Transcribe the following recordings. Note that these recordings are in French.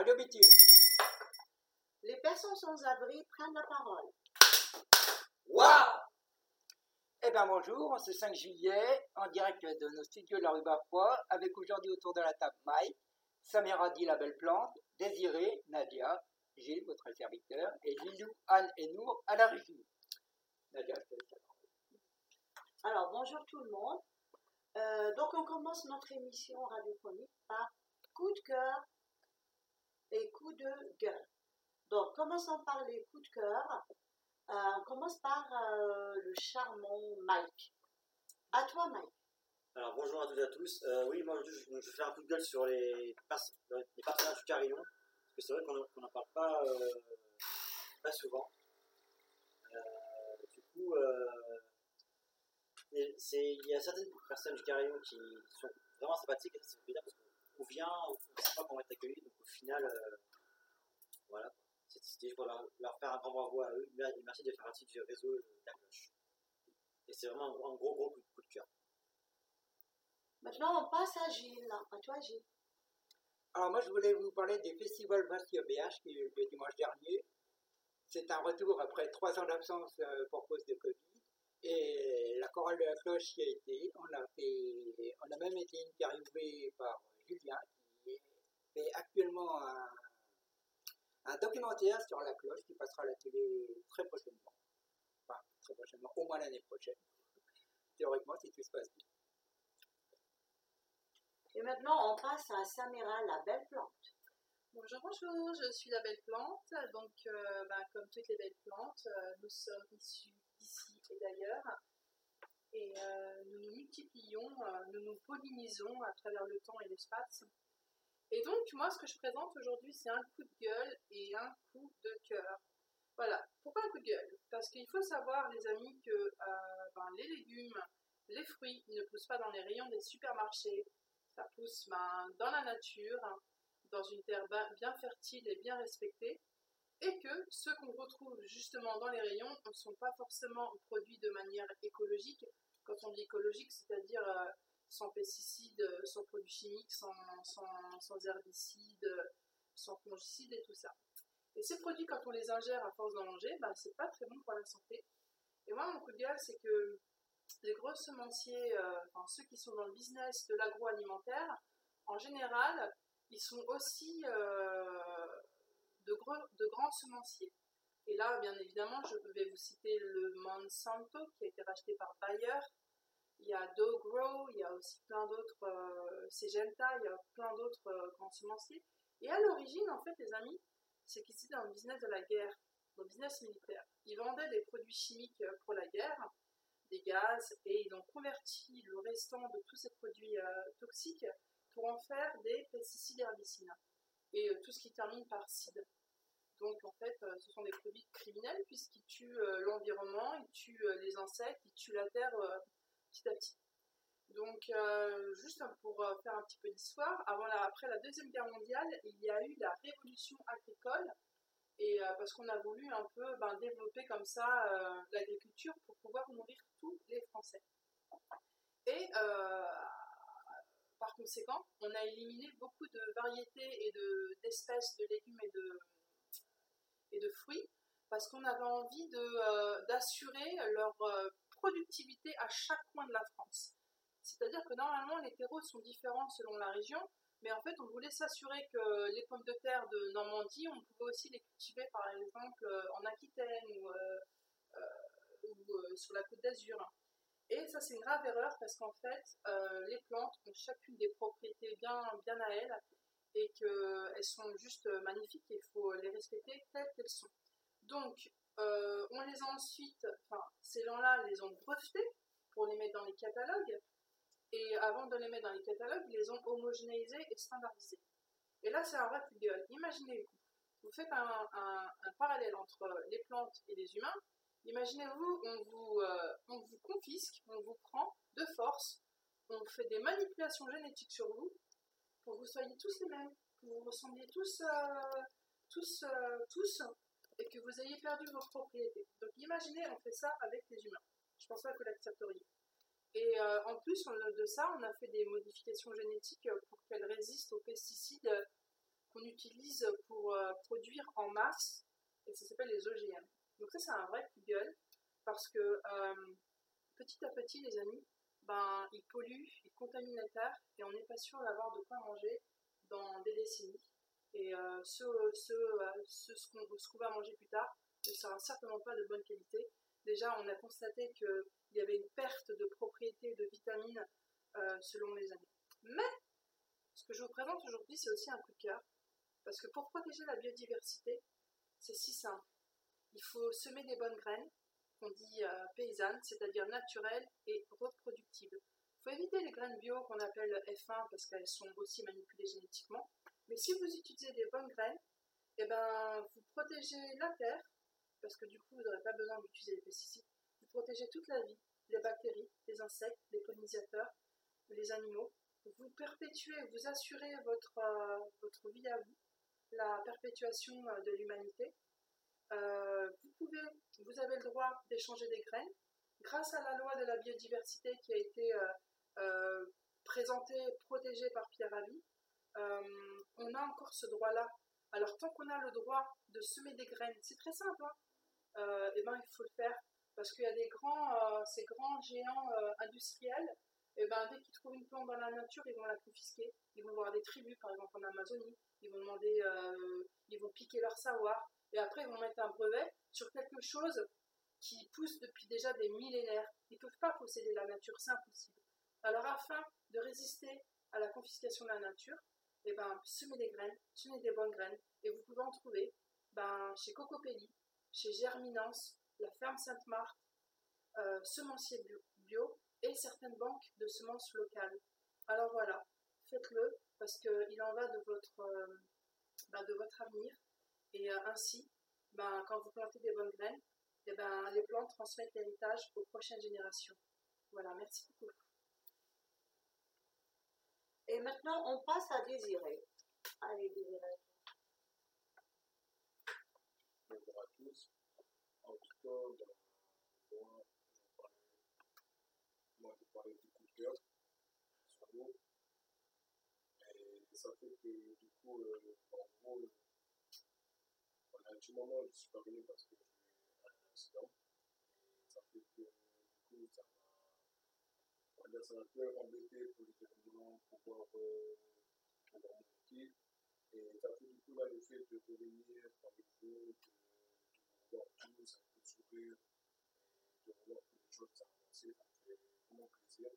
Radio Bitume. Les personnes sans abri prennent la parole. Waouh Eh bien bonjour, ce 5 juillet, en direct de nos studios de la rue Barfoy, avec aujourd'hui autour de la table Mike, Samira dit la belle plante, Désiré, Nadia, Gilles, votre serviteur, et Lilou, Anne et Nour à la régie. Nadia, je te laisse la parole. Alors, bonjour tout le monde. Euh, donc, on commence notre émission radiophonique par coup de cœur et coup de gueule. Donc, commençons par les coups de cœur? Euh, on commence par euh, le charmant Mike? À toi, Mike. Alors bonjour à toutes et à tous. Euh, oui, moi aujourd'hui je, je fais un coup de gueule sur les, les du Carillon, parce que c'est vrai qu'on n'en parle pas, euh, pas souvent. Euh, du coup, euh, il y a certaines personnes du Carillon qui sont vraiment sympathiques, c'est bien parce qu'on vient, on ne sait pas va être accueillis, donc au final, euh, voilà. C'était c'était juste pour leur, leur faire un grand bravo à eux, et merci de faire partie du réseau de la cloche. Et c'est vraiment un gros, un gros, gros coup, coup de cœur. Maintenant, on passe à Gilles. À toi, Gilles. Alors moi je voulais vous parler des festivals Bastille BH qui est le dimanche dernier. C'est un retour après trois ans d'absence euh, pour cause de Covid. Et la chorale de la cloche y a été. On a, fait, on a même été interviewé par Qui fait actuellement un, un documentaire sur la cloche qui passera à la télé très prochainement. Enfin, très prochainement, au moins l'année prochaine. Théoriquement, si tout se passe bien. Et maintenant, on passe à Samira, la belle plante. Bonjour, bonjour, je suis la belle plante. Donc, euh, bah, comme toutes les belles plantes, euh, nous sommes issus d'ici et d'ailleurs. Et euh, nous nous multiplions, euh, nous nous pollinisons à travers le temps et l'espace. Et donc, moi, ce que je présente aujourd'hui, c'est un coup de gueule et un coup de cœur. Voilà. Pourquoi un coup de gueule? Parce qu'il faut savoir, les amis, que euh, ben, les légumes, les fruits ne poussent pas dans les rayons des supermarchés. Ça pousse ben, dans la nature, dans une terre bien fertile et bien respectée, et que ceux qu'on retrouve justement dans les rayons ne sont pas forcément produits de manière écologique. Quand on dit écologique, c'est-à-dire euh, sans pesticides, euh, sans produits chimiques, sans, sans, herbicides, euh, sans fongicides et tout ça. Et ces produits, quand on les ingère à force d'en manger, ben, c'est pas très bon pour la santé. Et moi, mon coup de gueule, c'est que les gros semenciers, enfin, ceux qui sont dans le business de l'agroalimentaire, en général, ils sont aussi de, grands semenciers. Et là, bien évidemment, je vais vous citer le Monsanto qui a été racheté par Bayer. Il y a Dogrow, il y a aussi plein d'autres, euh, il y a plein d'autres euh, grands semenciers. Et à l'origine, en fait, les amis, c'est qu'ils étaient dans le business de la guerre, dans le business militaire. Ils vendaient des produits chimiques euh, pour la guerre, des gaz, et ils ont converti le restant de tous ces produits euh, toxiques pour en faire des pesticides herbicides et euh, tout ce qui termine par cide. Donc en fait, euh, ce sont des produits criminels puisqu'ils tuent euh, l'environnement, ils tuent les insectes, ils tuent la terre petit à petit. Donc juste pour faire un petit peu d'histoire, après la deuxième guerre mondiale, il y a eu la révolution agricole et parce qu'on a voulu un peu ben, développer comme ça l'agriculture pour pouvoir nourrir tous les Français. Par conséquent, on a éliminé beaucoup de variétés et de- d'espèces de, légumes et de, fruits parce qu'on avait envie euh, d'assurer leur euh, productivité à chaque coin de la France. C'est-à-dire que normalement, les terreaux sont différents selon la région, mais en fait, on voulait s'assurer que les pommes de terre de Normandie, on pouvait aussi les cultiver par exemple euh, en Aquitaine ou, sur la côte d'Azur. Et ça, c'est une grave erreur parce qu'en fait, euh, les plantes ont chacune des propriétés bien, bien à elles et qu'elles sont juste magnifiques et il faut les respecter telles qu'elles sont. Donc, euh, on les a ensuite, enfin, ces gens-là les ont brevetés pour les mettre dans les catalogues et avant de les mettre dans les catalogues, ils les ont homogénéisés et standardisés. Et là, c'est un vrai coup de gueule. Imaginez-vous, vous faites un- un parallèle entre les plantes et les humains. Imaginez-vous, on vous, euh, on vous confisque, on vous prend de force, on fait des manipulations génétiques sur vous pour que vous soyez tous les mêmes, que vous ressembliez tous, euh, euh, et que vous ayez perdu vos propriétés. Donc imaginez, on fait ça avec les humains. Je pense pas que l'accepteriez. Et en plus de ça, on a fait des modifications génétiques pour qu'elles résistent aux pesticides qu'on utilise pour produire en masse, et ça s'appelle les OGM. Donc ça, c'est un vrai coup de gueule, parce que euh, petit à petit, les amis, ben, ils polluent, ils contaminent la terre, et on n'est pas sûr d'avoir de quoi manger dans des décennies. Et euh, ce, ce, euh, ce, ce qu'on va manger plus tard ne sera certainement pas de bonne qualité. Déjà, on a constaté qu'il y avait une perte de propriétés de vitamines selon les années. Mais ce que je vous présente aujourd'hui, c'est aussi un coup de cœur. Parce que pour protéger la biodiversité, c'est si simple. Il faut semer des bonnes graines, qu'on dit euh, paysannes, c'est-à-dire naturelles et reproductibles. Il faut éviter les graines bio qu'on appelle F1 parce qu'elles sont aussi manipulées génétiquement. Mais si vous utilisez des bonnes graines, eh ben, vous protégez la terre, parce que du coup, vous n'aurez pas besoin d'utiliser des pesticides. Vous protégez toute la vie, les bactéries, les insectes, les pollinisateurs, les animaux. Vous perpétuez, vous assurez votre, euh, votre vie à vous, la perpétuation euh, de l'humanité. Euh, vous, avez le droit d'échanger des graines. Grâce à la loi de la biodiversité qui a été euh, euh, présentée, protégée par Pierre euh, on a encore ce droit-là. Alors tant qu'on a le droit de semer des graines, c'est très simple, hein, euh, eh ben, il faut le faire. Parce qu'il y a des grands, ces grands géants industriels, et ben, dès qu'ils trouvent une plante dans la nature, ils vont la confisquer. Ils vont voir des tribus, par exemple en Amazonie, ils vont demander, ils vont piquer leur savoir, et après ils vont mettre un brevet sur quelque chose qui pousse depuis déjà des millénaires. Ils ne peuvent pas posséder la nature, c'est impossible. Alors afin de résister à la confiscation de la nature, eh ben, semez des graines, semez des bonnes graines, et vous pouvez en trouver ben, chez Cocopelli, chez Germinance, la ferme Sainte-Marthe, euh, semencier bio, et certaines banques de semences locales. Alors voilà, faites-le parce qu'il en va de votre, euh, ben, de votre avenir. Et euh, ainsi, ben, quand vous plantez des bonnes graines, eh ben, les plantes transmettent l'héritage aux prochaines générations. Voilà, merci beaucoup. Et maintenant, on passe à Désiré. Allez, Désiré. Bonjour à tous. En tout cas, moi, moi, je parlais du coup de cœur sur l'eau. Et ça fait que, du coup, euh, en gros, à tout moment, je suis pas venu parce que j'ai eu un accident. Ça fait que, du coup, ça m'a, on ça m'a un peu embêté événements, pouvoir, euh, pouvoir monter. Et ça fait du coup là le fait de revenir parmi vous, de, voir un peu de sourire, de voir que les choses avancé, ça fait vraiment plaisir.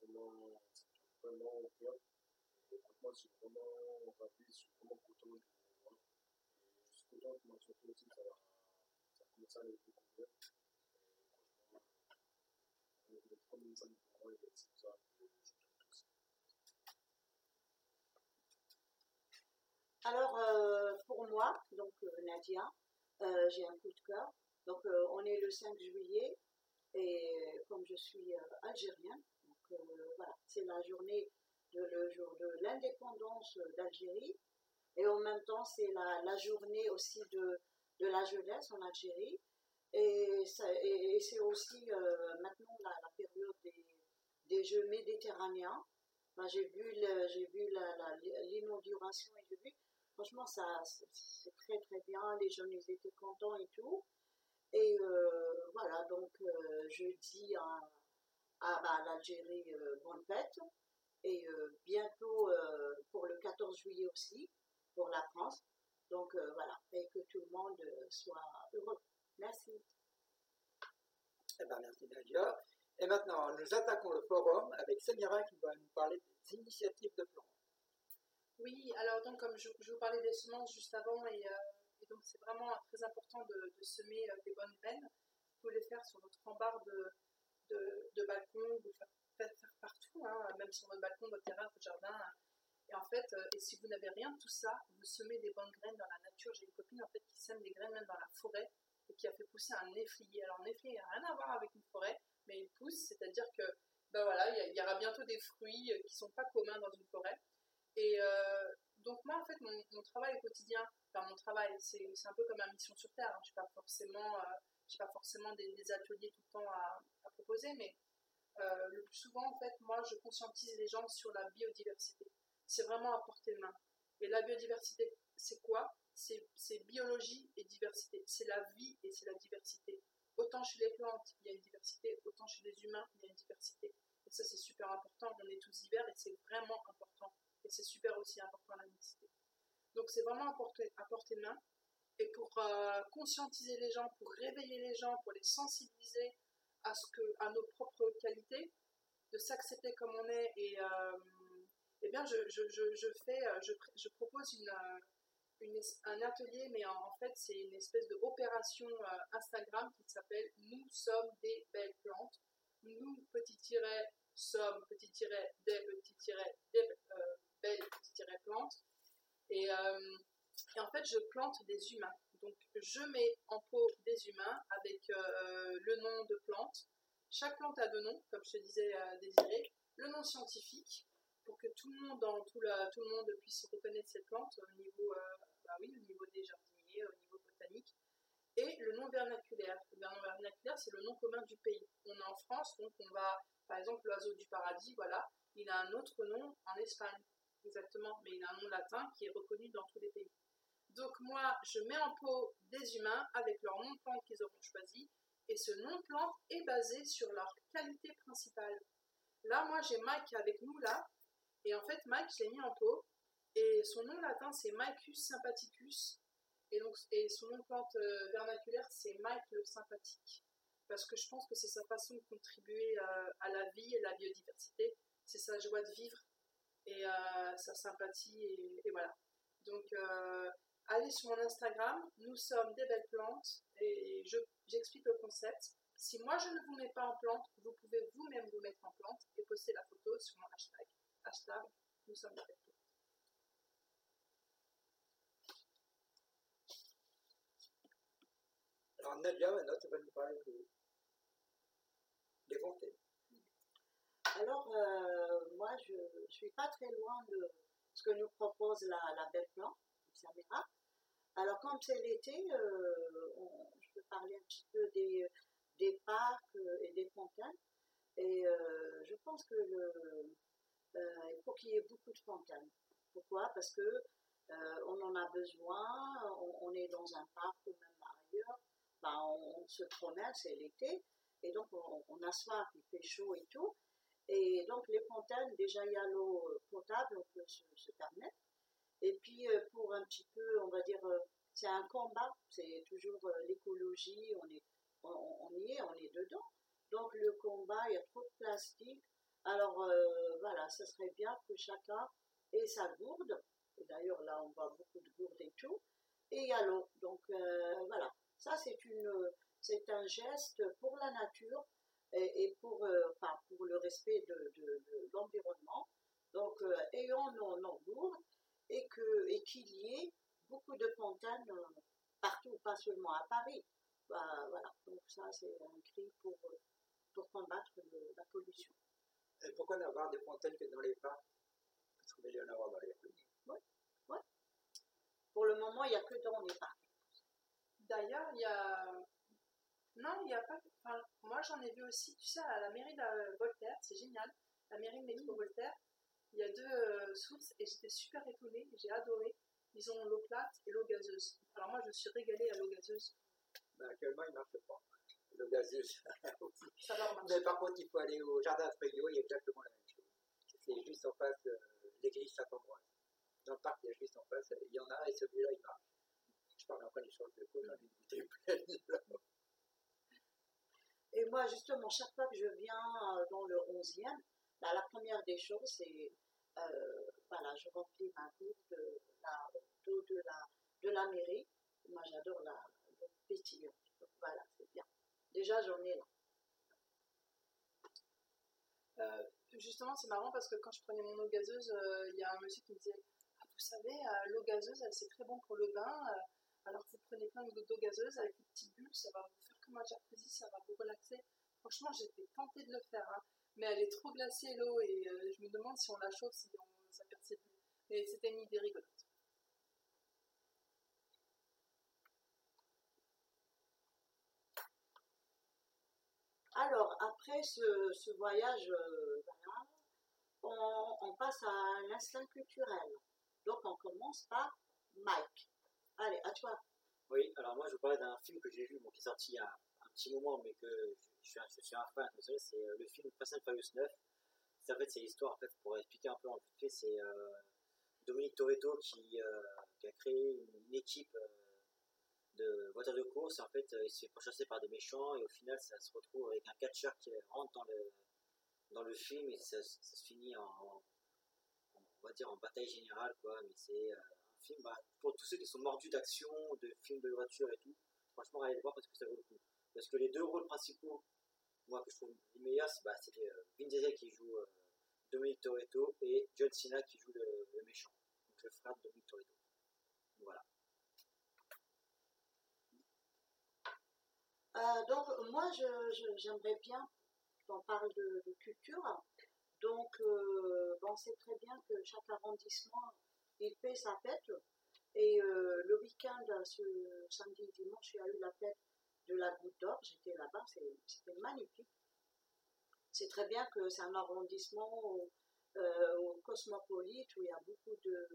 Vraiment, ça me fait vraiment au cœur. Et franchement, je suis vraiment ravi, je suis vraiment content de Alors, euh, pour moi, donc euh, Nadia, euh, j'ai un coup de cœur. Donc, on est le 5 juillet et comme je suis voilà, c'est la journée de l'indépendance d'Algérie et en même temps, c'est la, la journée aussi de, de la jeunesse en Algérie. Et, c'est aussi euh, maintenant la, période des, des Jeux méditerranéens. J'ai vu, j'ai vu l'inauguration et j'ai vu Franchement, ça, c'est très très bien. Les jeunes, ils étaient contents et tout. Et euh, voilà, donc euh, je dis à, à, bah, l'Algérie euh, bonne fête. Et bientôt pour le 14 juillet aussi, pour la France. Donc euh, voilà, et que tout le monde euh, soit heureux. Merci. Eh ben, merci Nadia. Et maintenant, nous attaquons le forum avec Samira qui va nous parler des initiatives de plantes. Oui, alors donc comme je, je vous parlais des semences juste avant, et, euh, et donc c'est vraiment très important de, de semer euh, des bonnes graines. Vous pouvez les faire sur votre rembarre de, de, de balcon, vous faire, faire partout, hein, même sur votre balcon, votre terrain, votre jardin. Et en fait, euh, et si vous n'avez rien de tout ça, vous semez des bonnes graines dans la nature. J'ai une copine en fait qui sème des graines même dans la forêt et qui a fait pousser un néflier. Alors un néflier n'a rien à voir avec une forêt, mais il pousse, c'est-à-dire que ben voilà, il y, aura bientôt des fruits euh, qui sont pas communs dans une forêt. Et euh, donc moi, en fait, mon, travail quotidien, mon travail, c'est un peu comme ma mission sur Terre. Hein. Je n'ai pas forcément, euh, pas forcément des, ateliers tout le temps à, proposer, mais le plus souvent, en fait, moi, je conscientise les gens sur la biodiversité. C'est vraiment à portée de main. Et la biodiversité, c'est quoi? C'est, biologie et diversité. C'est la vie et c'est la diversité. Autant chez les plantes, il y a une diversité, autant chez les humains, il y a une diversité. Et ça, c'est super important. On est tous divers et c'est vraiment important. Et c'est super aussi important la mixité. Donc, c'est vraiment à portée de main. Et pour euh, conscientiser les gens, pour réveiller les gens, pour les sensibiliser à, ce que, à nos propres qualités, de s'accepter comme on est. Et euh, eh bien, je, je, je, je fais, euh, je, propose une, euh, un atelier, mais en, fait, c'est une espèce d'opération euh, Instagram qui s'appelle Nous sommes des belles plantes. Nous, petit tiret, sommes, petit tiret, des, petit tiret, des belles, petit tiret, plantes. Et, et en fait, je plante des humains. Donc, je mets en pot des humains avec le nom de plante. Chaque plante a deux noms, comme je te disais, Désiré. Le nom scientifique, pour que tout le monde, tout, le monde puisse reconnaître cette plante au niveau, euh, bah oui, au niveau des jardiniers, au niveau botanique. Et le nom vernaculaire. Le nom vernaculaire, c'est le nom commun du pays. On est en France, donc on va, par exemple, l'oiseau du paradis, voilà, il a un autre nom en Espagne, exactement, mais il a un nom latin qui est reconnu dans tous les pays. Donc moi, je mets en pot des humains avec leur nom de plante qu'ils auront choisi, et ce nom de plante est basé sur leur qualité principale. Là, moi, j'ai Mike avec nous, là, et en fait, Mike, je l'ai mis en pot, et son nom latin, c'est Micus sympathicus, et, donc, et son nom plante euh, vernaculaire, c'est Mike le sympathique. Parce que je pense que c'est sa façon de contribuer à la vie et la biodiversité. C'est sa joie de vivre et euh, sa sympathie. Et, voilà. Donc, euh, allez sur mon Instagram. Nous sommes des belles plantes. Et je- j'explique le concept. Si moi je ne vous mets pas en plante, vous pouvez vous-même vous mettre en plante et poster la photo sur mon hashtag. Hashtag nous sommes plantes. Alors Nadia, maintenant, tu vas nous parler de- des fontaines. Alors, euh, moi, je ne suis pas très loin de ce que nous propose la, la belle Samira. Alors, comme c'est l'été, euh, je peux parler un petit peu des, des parcs euh, et des fontaines. Et euh, je pense que le, il faut qu'il y ait beaucoup de fontaines. Pourquoi? Parce que euh, on en a besoin, on, est dans un parc ou même ailleurs, ben, on, se promène, c'est l'été, et donc on, on a soif, il fait chaud et tout. Et donc les fontaines, déjà il y a l'eau euh, potable, on peut se, permettre. Et puis euh, pour un petit peu, on va dire, euh, c'est un combat, c'est toujours euh, l'écologie, on, on, on y est, on est dedans. Donc le combat, il y a trop de plastique. Alors euh, voilà, ce serait bien que chacun ait sa gourde. D'ailleurs là, on voit beaucoup de gourdes et tout. Et a l'eau. Donc euh, voilà, ça c'est un geste pour la nature et, euh, pour le respect de, l'environnement. Donc, ayons nos, gourdes et qu'il y ait beaucoup de fontaines partout, pas seulement à Paris. Bah, voilà, donc ça c'est un cri pour, combattre la pollution. Et pourquoi n'avoir des fontaines que dans les parcs Parce qu'on déjà en avoir dans les rues. Pour le moment, il n'y a que dans les parcs. D'ailleurs, il y a. Non, il n'y a pas. Enfin, moi, j'en ai vu aussi, tu sais, à la mairie de Voltaire, c'est génial. La mairie de métro Voltaire, il y a deux euh, sources et j'étais super étonnée, j'ai adoré. Ils ont l'eau plate et l'eau gazeuse. Alors, moi, je me suis régalée à l'eau gazeuse. Mais actuellement, il ne marche pas. Le gazeuse. Mais par contre, il faut aller au jardin Frégio, il y a exactement la même chose. C'est juste en face de l'église Saint-Ambroise. Dans le parc, il y a juste en face, il y en a et celui-là, il marche. Je parle après des choses de cause, j'en ai une bouteille pleine. Et moi, justement, chaque fois que je viens euh, dans le 11e, bah, la première des choses, c'est, euh, voilà, je remplis ma gourde de la, de la, de la mairie. Moi, j'adore la, l'eau pétillante. Donc, voilà, c'est bien. Déjà, j'en ai là. Euh, justement, c'est marrant parce que quand je prenais mon eau gazeuse, euh, il y a un monsieur qui me disait Ah, Vous savez, euh, l'eau gazeuse, c'est très bon pour le bain. alors vous prenez plein d'eau gazeuse avec une petite bulle, ça va vous faire comme un jacuzzi, ça va vous relaxer. Franchement, j'étais tentée de le faire, hein. mais elle est trop glacée l'eau et je me demande si on la chauffe, si on, ça plus. Mais c'était une idée rigolote. Alors, après ce, voyage, euh, voilà, on, passe à l'instinct culturel. Donc, on commence par Mike. Allez, à toi. Oui, alors moi je vous parlais d'un film que j'ai vu, bon, qui est sorti il y a un petit moment, mais que je, suis, un, je suis un fan, c'est euh, le film Fast and Furious 9. C'est, en fait, c'est l'histoire, en fait, pour expliquer un peu en vite fait, c'est euh, Dominique Toretto qui, a créé une, équipe de voitures de course. En fait, euh, il se fait pourchasser par des méchants et au final, ça se retrouve avec un catcheur qui rentre dans le, dans le film et ça, se finit en, on va dire en bataille générale, quoi. Mais c'est euh, un film, bah, pour tous ceux qui sont mordus d'action, de films de voiture et tout, franchement, allez le voir parce que ça vaut le coup. Parce que les deux rôles principaux, moi, que je trouve les meilleurs, c'est bah, euh, Vin Diesel qui joue euh, Dominique Toretto et John Cena qui joue le, le méchant, donc le frère de Dominique Toretto. Voilà. Euh, donc, moi, j'aimerais bien qu'on parle de, culture. Donc, euh, on sait très bien que chaque arrondissement, il fait sa fête. Et euh, le week-end, ce samedi et dimanche, il y a eu la fête de la Goutte d'Or. J'étais là-bas, c'était magnifique. C'est très bien que c'est un arrondissement cosmopolite où il y a beaucoup de,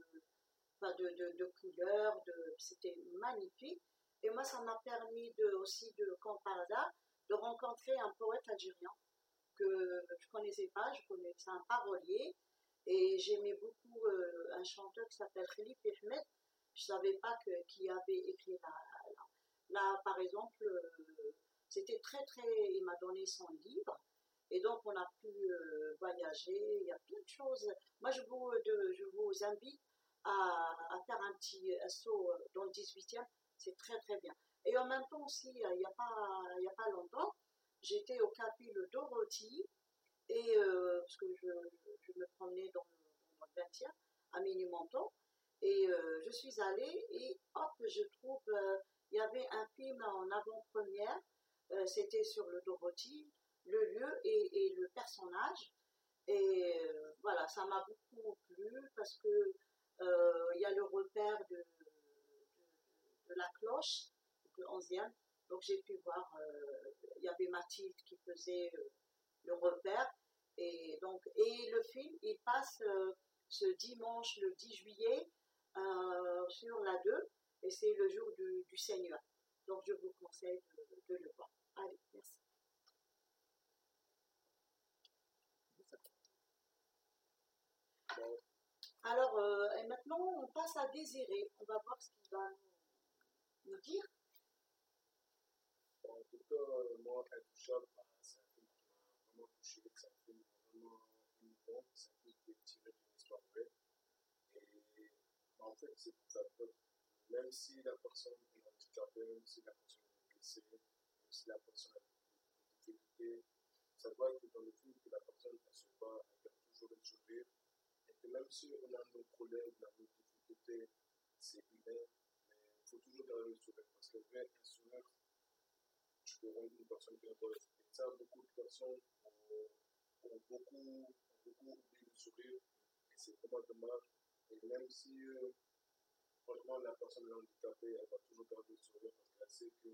enfin, de, de- de couleurs. C'était magnifique. Et moi, ça m'a permis de, aussi, de, comme par hasard, de rencontrer un poète algérien que je connaissais pas. Je connaissais un parolier. Et j'aimais beaucoup euh, un chanteur qui s'appelle Khalif Ahmed. Je savais pas qui avait écrit la, la- Là, par exemple, euh, c'était très, très. Il m'a donné son livre. Et donc, on a pu euh, voyager. Il y a plein de choses. Moi, je vous, je vous invite à faire un petit saut dans le 18e. C'est très, très bien. Et en même temps aussi, il n'y a, pas, a pas longtemps, j'étais au café Le Dorothy. Et euh, parce que je, je me promenais dans le, dans le 20e, à Ménimonton. Et euh, je suis allée et hop, je trouve, euh, il y avait un film en avant-première, euh, c'était sur le Dorothy, le lieu et, et le personnage. Et euh, voilà, ça m'a beaucoup plu parce que euh, il y a le repère de, de, la cloche, le 11e. Donc j'ai pu voir, euh, il y avait Mathilde qui faisait euh, le repère. Et, donc, et le film, il passe euh, ce dimanche, le 10 juillet, sur la 2, et c'est le jour du, du Seigneur. Donc, je vous conseille de, le voir. Allez, merci. Alors, et maintenant, on passe à Désiré. On va voir ce qu'il va nous, nous dire. bon, en tout cas, euh, moi, Intouchable, bah, c'est un film qui m'a vraiment touché, c'est un film vraiment émouvant, c'est un film qui est tiré d'une histoire vraie. Et bah, en fait, c'est pour ça que même si la personne est handicapée, même si la personne est blessée, même si la personne a des difficultés, ça doit être dans le film que la personne elle se bat, elle garde toujours le sourire. Et que même si on a nos problèmes, on a nos difficultés, c'est humain, faut toujours garder le sourire. Parce que vrai, un sourire, tu peux rendre une personne heureuse. Et ça, beaucoup de personnes ont, beaucoup, beaucoup oublié le sourire. Et c'est vraiment dommage. Et même si, euh, franchement, la personne est handicapée, elle va toujours garder le sourire parce qu'elle sait que,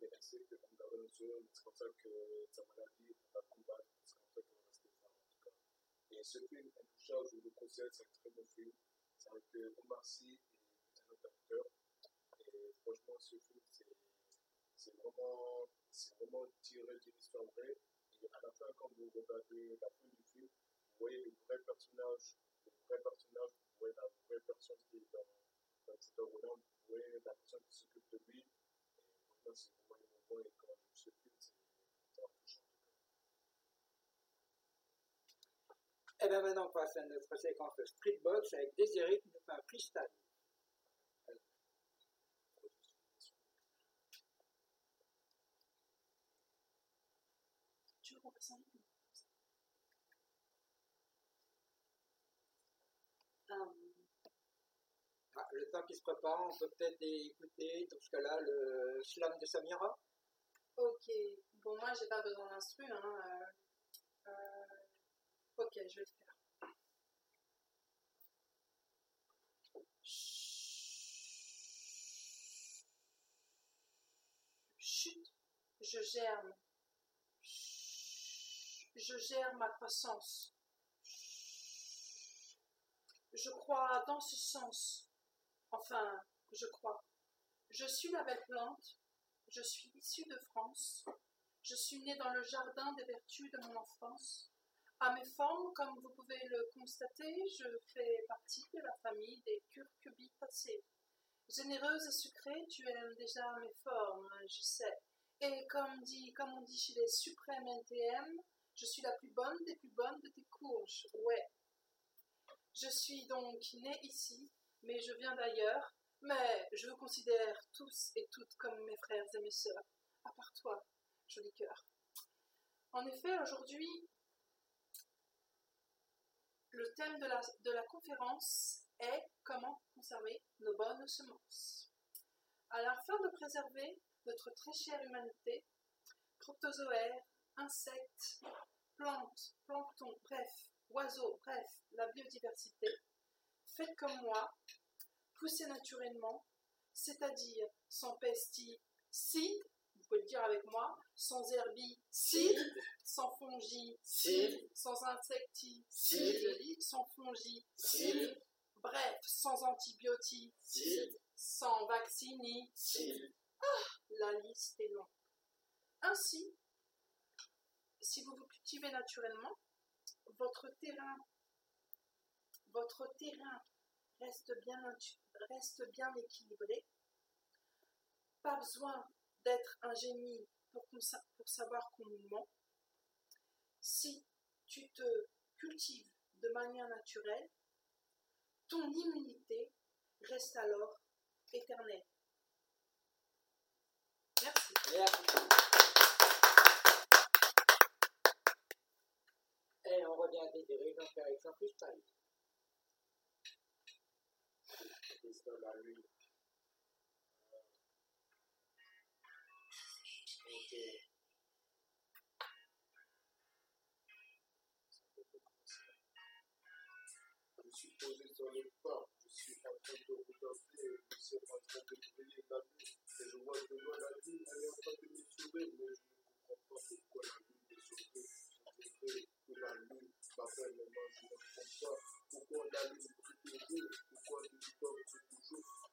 mais elle sait qu'en gardant le sourire, c'est comme ça que sa maladie, va combattre. C'est comme ça qu'elle va rester en tout cas. Et ce film, Intouchable, je vous le conseille, c'est un très bon film. C'est avec euh, Omar Sy et un autre. Franchement, ce film, c'est vraiment, vraiment tiré d'une histoire vraie. Et à la fin, quand vous regardez la fin du film, vous voyez le vrai personnage, le vrai personnage, vous voyez la vraie personne qui est dans, dans cet rôle vous voyez la personne qui s'occupe de lui. Et franchement, c'est vraiment émouvant. Et quand film, c'est cas. Et bien maintenant, on passe à notre séquence de streetbox avec Désiré qui nous fait un freestyle. Tu veux qu'on passe un livre Euh, Ah, le temps qui se prépare, on peut peut-être écouter, dans ce cas-là, le slam de Samira. Ok, bon moi j'ai pas besoin d'instru, hein. euh, euh, ok, je vais le faire. Chut, je germe. Je gère ma croissance. Je crois dans ce sens Enfin, je crois. Je suis la belle plante. Je suis issue de France. Je suis née dans le jardin des vertus de mon enfance. À mes formes, comme vous pouvez le constater, je fais partie de la famille des curcubitacées. Généreuse et sucrée, tu aimes déjà mes formes, je sais. Et comme, dit, comme on dit chez les suprêmes NTM, je suis la plus bonne des plus bonnes de tes courges. Ouais. Je suis donc née ici, mais je viens d'ailleurs. Mais je vous considère tous et toutes comme mes frères et mes sœurs, à part toi, joli cœur. En effet, aujourd'hui, le thème de la, de la conférence est comment conserver nos bonnes semences. À la fin de préserver notre très chère humanité, protozoaires, insectes, plantes, plancton, bref, oiseaux, bref, la biodiversité, faites comme moi, poussez naturellement, c'est-à-dire sans pesticides, vous pouvez le dire avec moi, sans herbicides, sans fongicides, sans insecticides, sans fongicides, bref, sans antibiotiques, sans vaccinicides. Ah, la liste est longue. Ainsi, si vous vous cultivez naturellement, votre terrain, votre terrain reste bien, équilibré. Pas besoin d'être un génie pour, savoir qu'on nous ment. Si tu te cultives de manière naturelle, ton immunité reste alors éternelle. Merci. Et on revient à Désiré, donc. Lune. Ok. Je suis posé sur le pas, je suis en train de je suis en train de la lune, et je vois de la elle est en train de me sauver, mais je ne comprends pas pourquoi la lune me. Je la lune m'appelle, je pourquoi la lune brille toujours, pourquoi les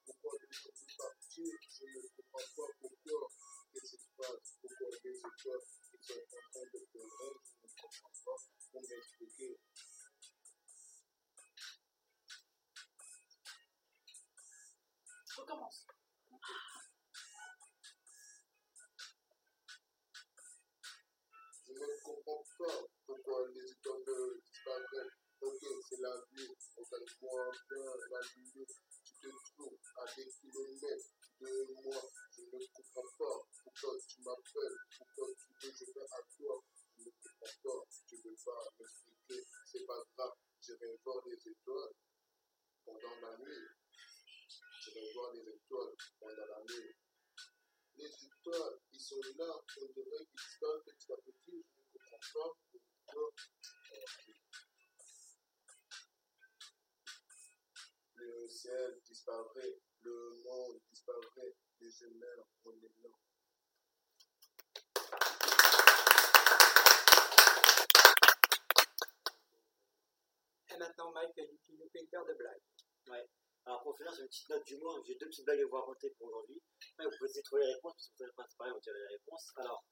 finir sur une petite note d'humour, j'ai deux petites blagues à vous raconter pour aujourd'hui. Vous pouvez essayer de trouver les réponses, parce que vous savez pas, c'est pareil, on dirait les réponses. Alors,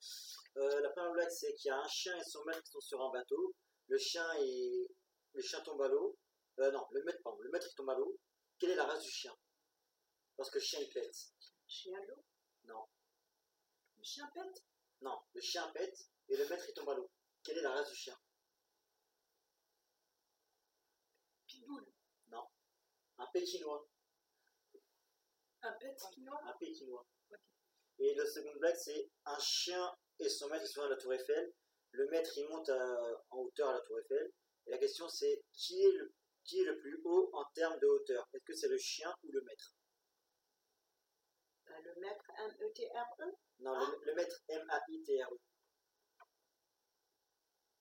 euh, la première blague, c'est qu'il y a un chien et son maître qui sont sur un bateau. Le chien est... Le chien tombe à l'eau. Euh, non, le maître, pardon, le maître tombe à l'eau. Quelle est la race du chien? Parce que le chien il pète. Chien loup. Non, Le chien pète? Non, le chien pète et le maître il tombe à l'eau. Quelle est la race du chien? Pitbull. Non. Un pékinois. Un pet quinoa Un. Et le second blague, c'est un chien et son maître ils sont à la tour Eiffel. Le maître il monte à- en hauteur à la tour Eiffel. Et la question c'est qui est le, qui est le plus haut en termes de hauteur? Est-ce que c'est le chien ou le maître? Ben, le maître M-E-T-R-E. Non, le, le maître M-A-I-T-R-E.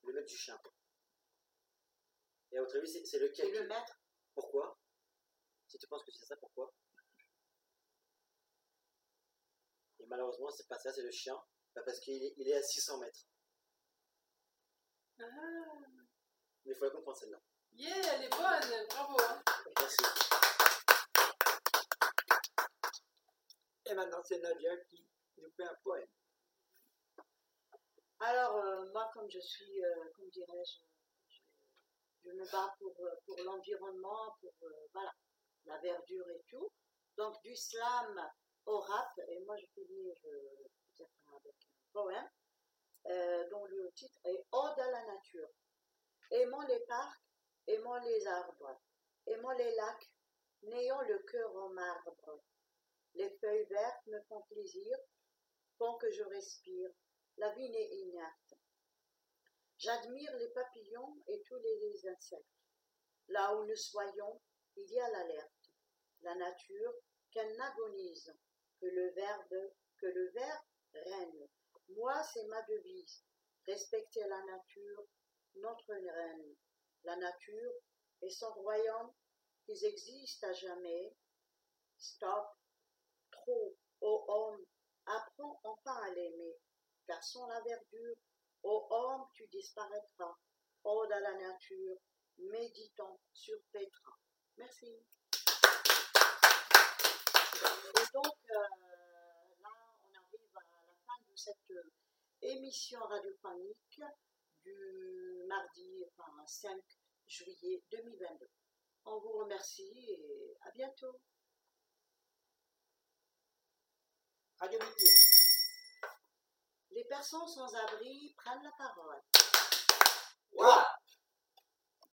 Le maître du chien. Et à votre avis, c'est lequel le maître. Pourquoi? Si tu penses que c'est ça, pourquoi? Et malheureusement, c'est pas ça, c'est le chien. Bah, parce qu'il est, il est à 600 mètres. Ah, Mais il faut la comprendre celle-là. yeah, elle est bonne, bravo. hein. Merci. Et maintenant, c'est Nadia qui nous fait un poème. Alors, euh, moi, comme je suis, euh, comme dirais-je, je, je me bats pour, euh, pour l'environnement, pour euh, voilà, la verdure et tout. Donc, du slam au rap, et moi, je finis avec un poème euh, dont le titre est Ode à la nature. Aimons les parcs, aimons les arbres, aimons les lacs, n'ayons le cœur en marbre. Les feuilles vertes me font plaisir, font que je respire. La vie n'est inerte. J'admire les papillons et tous les, les insectes. Là où nous soyons, il y a l'alerte. La nature, qu'elle n'agonise, que le verbe, que le verbe règne. Moi, c'est ma devise. Respecter la nature, notre reine. La nature et son royaume, qu'ils existent à jamais. Stop. Trop, ô homme, apprends enfin à l'aimer, car sans la verdure, ô homme, tu disparaîtras. Ode à la nature, méditons sur Petra. Merci. Et donc, euh, là, on arrive à la fin de cette euh, émission radiophonique du mardi enfin, 5 juillet 2022. On vous remercie et à bientôt. Radio Béthune. Les personnes sans abri prennent la parole. Ouah